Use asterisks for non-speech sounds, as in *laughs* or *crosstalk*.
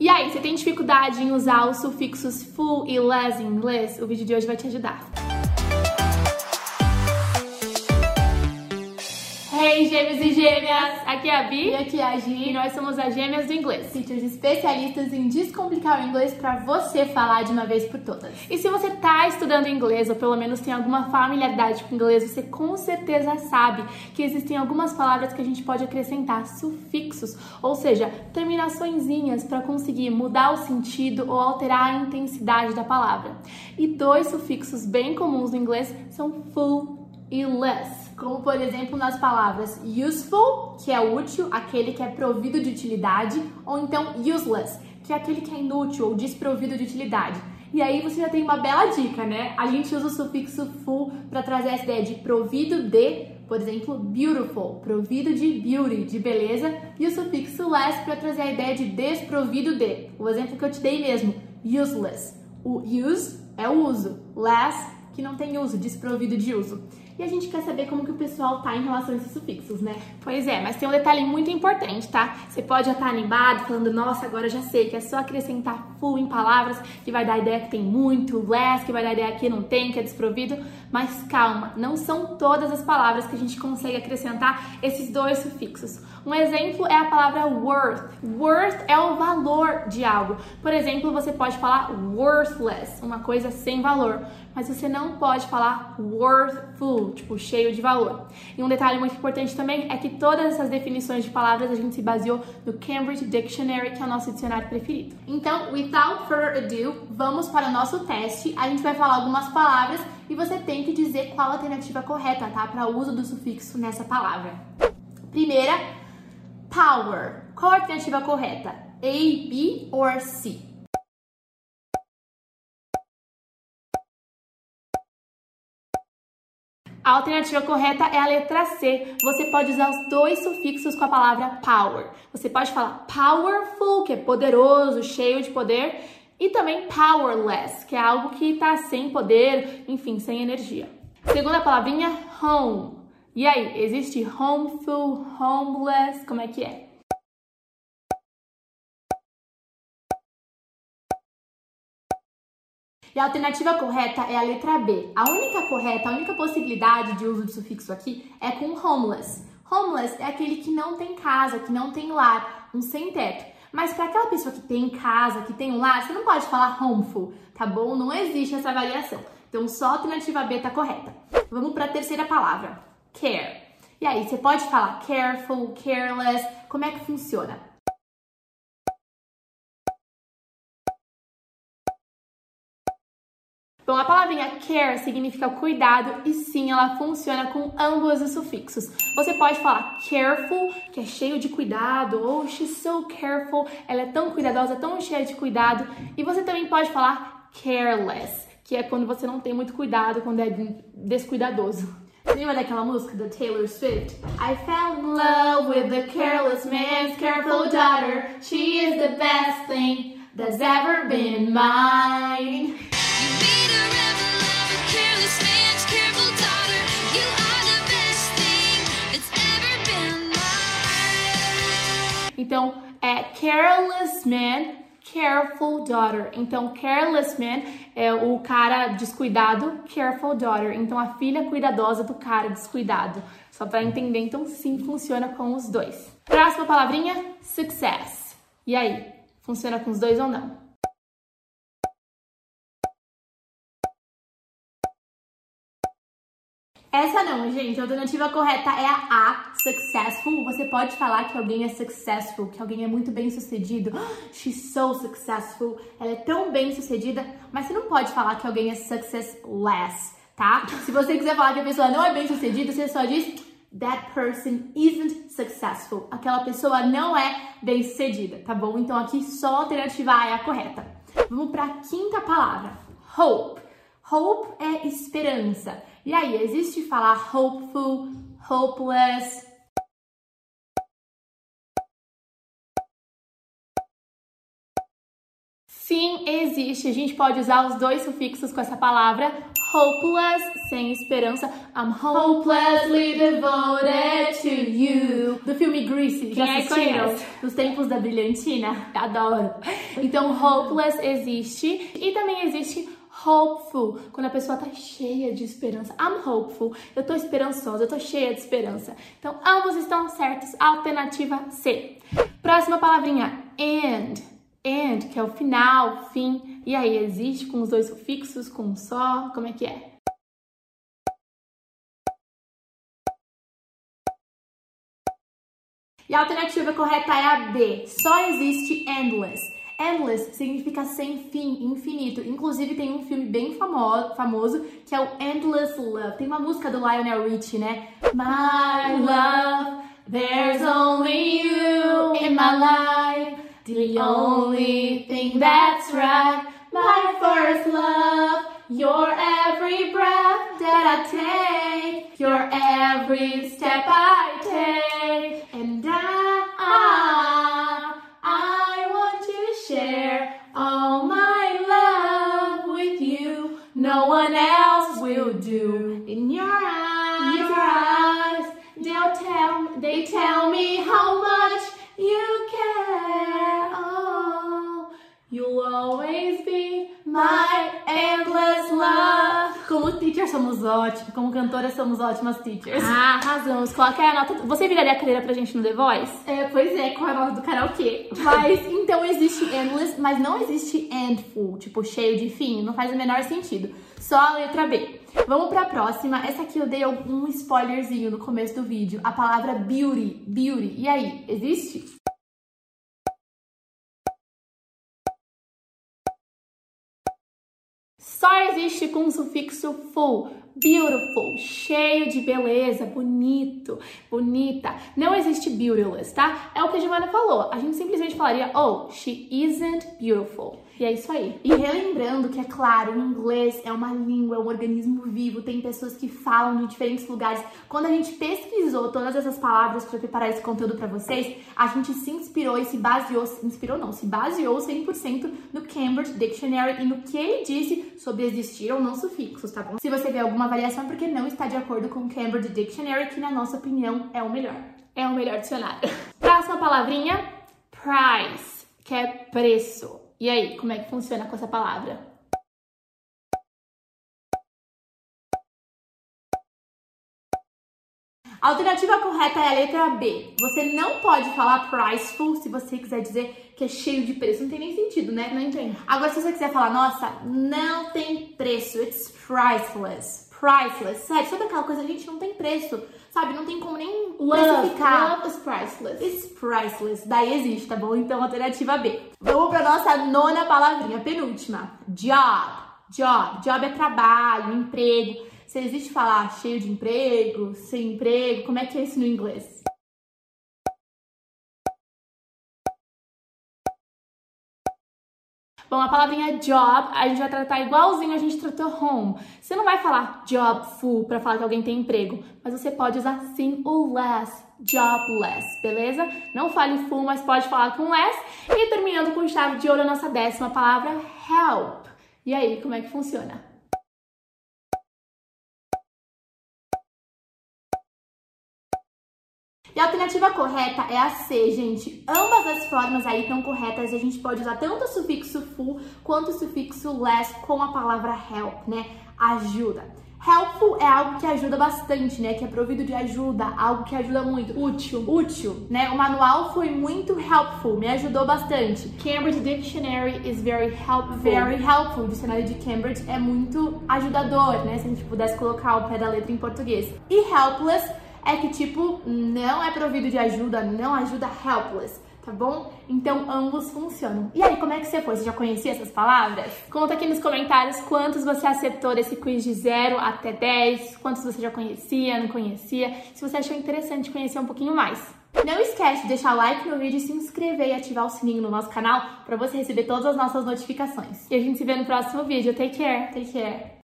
E aí, você tem dificuldade em usar os sufixos full e less em inglês? O vídeo de hoje vai te ajudar. Gêmeos e gêmeas! Aqui é a Bi E aqui é a Gi. e nós somos as gêmeas do inglês. Teachers especialistas em descomplicar o inglês para você falar de uma vez por todas. E se você está estudando inglês ou pelo menos tem alguma familiaridade com inglês, você com certeza sabe que existem algumas palavras que a gente pode acrescentar sufixos, ou seja, terminaçõezinhas para conseguir mudar o sentido ou alterar a intensidade da palavra. E dois sufixos bem comuns no inglês são full e less. Como, por exemplo, nas palavras useful, que é útil, aquele que é provido de utilidade, ou então useless, que é aquele que é inútil ou desprovido de utilidade. E aí você já tem uma bela dica, né? A gente usa o sufixo full para trazer essa ideia de provido de, por exemplo, beautiful, provido de beauty, de beleza, e o sufixo less para trazer a ideia de desprovido de. O exemplo que eu te dei mesmo, useless. O use é o uso, less que não tem uso, desprovido de uso. E a gente quer saber como que o pessoal tá em relação a esses sufixos, né? Pois é, mas tem um detalhe muito importante, tá? Você pode já estar animado, falando, nossa, agora já sei que é só acrescentar full em palavras, que vai dar a ideia que tem muito, less, que vai dar a ideia que não tem, que é desprovido. Mas calma, não são todas as palavras que a gente consegue acrescentar esses dois sufixos. Um exemplo é a palavra worth. Worth é o valor de algo. Por exemplo, você pode falar worthless, uma coisa sem valor, mas você não pode falar worthful, tipo cheio de valor. E um detalhe muito importante também é que todas essas definições de palavras a gente se baseou no Cambridge Dictionary, que é o nosso dicionário preferido. Então, without further ado, vamos para o nosso teste. A gente vai falar algumas palavras e você tem que dizer qual a alternativa correta, tá? Para o uso do sufixo nessa palavra. Primeira, power. Qual a alternativa correta? A, B or C? A alternativa correta é a letra C. Você pode usar os dois sufixos com a palavra power. Você pode falar powerful, que é poderoso, cheio de poder, e também powerless, que é algo que está sem poder, enfim, sem energia. Segunda palavrinha, home. E aí, existe homeful, homeless, como é que é? E a alternativa correta é a letra B. A única correta, a única possibilidade de uso de sufixo aqui é com homeless. Homeless é aquele que não tem casa, que não tem lar, um sem teto. Mas para aquela pessoa que tem casa, que tem um lar, você não pode falar homeful, tá bom? Não existe essa variação. Então só a alternativa B tá correta. Vamos para a terceira palavra, care. E aí, você pode falar careful, careless, como é que funciona? Bom, a palavrinha care significa cuidado e sim, ela funciona com ambos os sufixos. Você pode falar careful, que é cheio de cuidado, ou she's so careful, ela é tão cuidadosa, tão cheia de cuidado. E você também pode falar careless, que é quando você não tem muito cuidado, quando é descuidadoso. Lembra daquela música da Taylor Swift? I fell in love with the careless man's careful daughter. She is the best thing that's ever been mine. Então, é careless man, careful daughter. Então, careless man é o cara descuidado, careful daughter. Então, a filha cuidadosa do cara descuidado. Só para entender, então sim, funciona com os dois. Próxima palavrinha, success. E aí, funciona com os dois ou não? Essa não, gente. A alternativa correta é a A, successful. Você pode falar que alguém é successful, que alguém é muito bem sucedido. She's so successful. Ela é tão bem sucedida, mas você não pode falar que alguém é successless, tá? Se você quiser falar que a pessoa não é bem sucedida, você só diz That person isn't successful. Aquela pessoa não é bem sucedida, tá bom? Então aqui só a alternativa A é a correta. Vamos para a quinta palavra: hope. Hope é esperança. E aí, existe falar hopeful, hopeless? Sim, existe. A gente pode usar os dois sufixos com essa palavra, hopeless, sem esperança. I'm hopelessly devoted to you. Do filme Grease, já Quem é assistiram? conhece? Dos tempos da brilhantina? Adoro. Então, hopeless existe e também existe hopeful, quando a pessoa tá cheia de esperança. I'm hopeful, eu tô esperançosa, eu tô cheia de esperança. Então, ambos estão certos. Alternativa C. Próxima palavrinha, and. And, que é o final, fim. E aí, existe com os dois sufixos, com um só? Como é que é? E a alternativa correta é a B. Só existe endless. Endless significa sem fim, infinito. Inclusive tem um filme bem famo famoso que é o Endless Love. Tem uma música do Lionel Richie, né? My love, there's only you in my life. The only thing that's right. My first love, your every breath that I take, your every step I take, and I, teacher somos ótimos, como cantora somos ótimas teachers. Ah, arrasamos. Qual é a nota? Você viraria a cadeira pra gente no The Voice? É, pois é, com a nota do karaokê. Mas então existe endless, mas não existe endful, tipo cheio de fim, não faz o menor sentido. Só a letra B. Vamos pra próxima. Essa aqui eu dei um spoilerzinho no começo do vídeo. A palavra beauty, beauty. E aí, existe? Só existe com o sufixo full. Beautiful, cheio de beleza, bonito, bonita. Não existe beautiless, tá? É o que a Giovanna falou. A gente simplesmente falaria, oh, she isn't beautiful. E é isso aí. E relembrando que, é claro, o inglês é uma língua, é um organismo vivo, tem pessoas que falam de diferentes lugares. Quando a gente pesquisou todas essas palavras para preparar esse conteúdo para vocês, a gente se inspirou e se baseou, se inspirou não, se baseou 100% no Cambridge Dictionary e no que ele disse sobre existir ou não sufixos, tá bom? Se você vê alguma variação é porque não está de acordo com o Cambridge Dictionary, que na nossa opinião é o melhor. É o melhor dicionário. *laughs* Próxima palavrinha, price, que é preço. E aí, como é que funciona com essa palavra? A alternativa correta é a letra B. Você não pode falar priceful se você quiser dizer que é cheio de preço. Não tem nem sentido, né? Não entendo. Agora, se você quiser falar, nossa, não tem preço, it's priceless. Priceless. Sério, sabe aquela coisa, gente, não tem preço. Sabe, não tem como nem precificar. love is priceless. It's priceless. Daí existe, tá bom? Então, alternativa B. Vamos pra nossa nona palavrinha, penúltima. Job. Job. Job é trabalho, emprego. Se existe falar cheio de emprego, sem emprego, como é que é isso no inglês? Bom, a palavrinha job a gente vai tratar igualzinho a gente tratou home. Você não vai falar job full para falar que alguém tem emprego, mas você pode usar sim o less, jobless, beleza? Não fale full, mas pode falar com less. E terminando com chave de ouro a nossa décima palavra, help. E aí, como é que funciona? E a alternativa correta é a C, gente. Ambas as formas aí estão corretas e a gente pode usar tanto o sufixo full quanto o sufixo less com a palavra help, né? Ajuda. Helpful é algo que ajuda bastante, né? Que é provido de ajuda, algo que ajuda muito. Útil. Útil, né? O manual foi muito helpful, me ajudou bastante. Cambridge Dictionary is very helpful. Very helpful. O dicionário de Cambridge é muito ajudador, né? Se a gente pudesse colocar o pé da letra em português. E helpless é que, tipo, não é provido de ajuda, não ajuda helpless, tá bom? Então, ambos funcionam. E aí, como é que você foi? Você já conhecia essas palavras? Conta aqui nos comentários quantos você acertou desse quiz de 0 até 10, quantos você já conhecia, não conhecia, se você achou interessante conhecer um pouquinho mais. Não esquece de deixar like no vídeo, se inscrever e ativar o sininho no nosso canal para você receber todas as nossas notificações. E a gente se vê no próximo vídeo. Take care! Take care!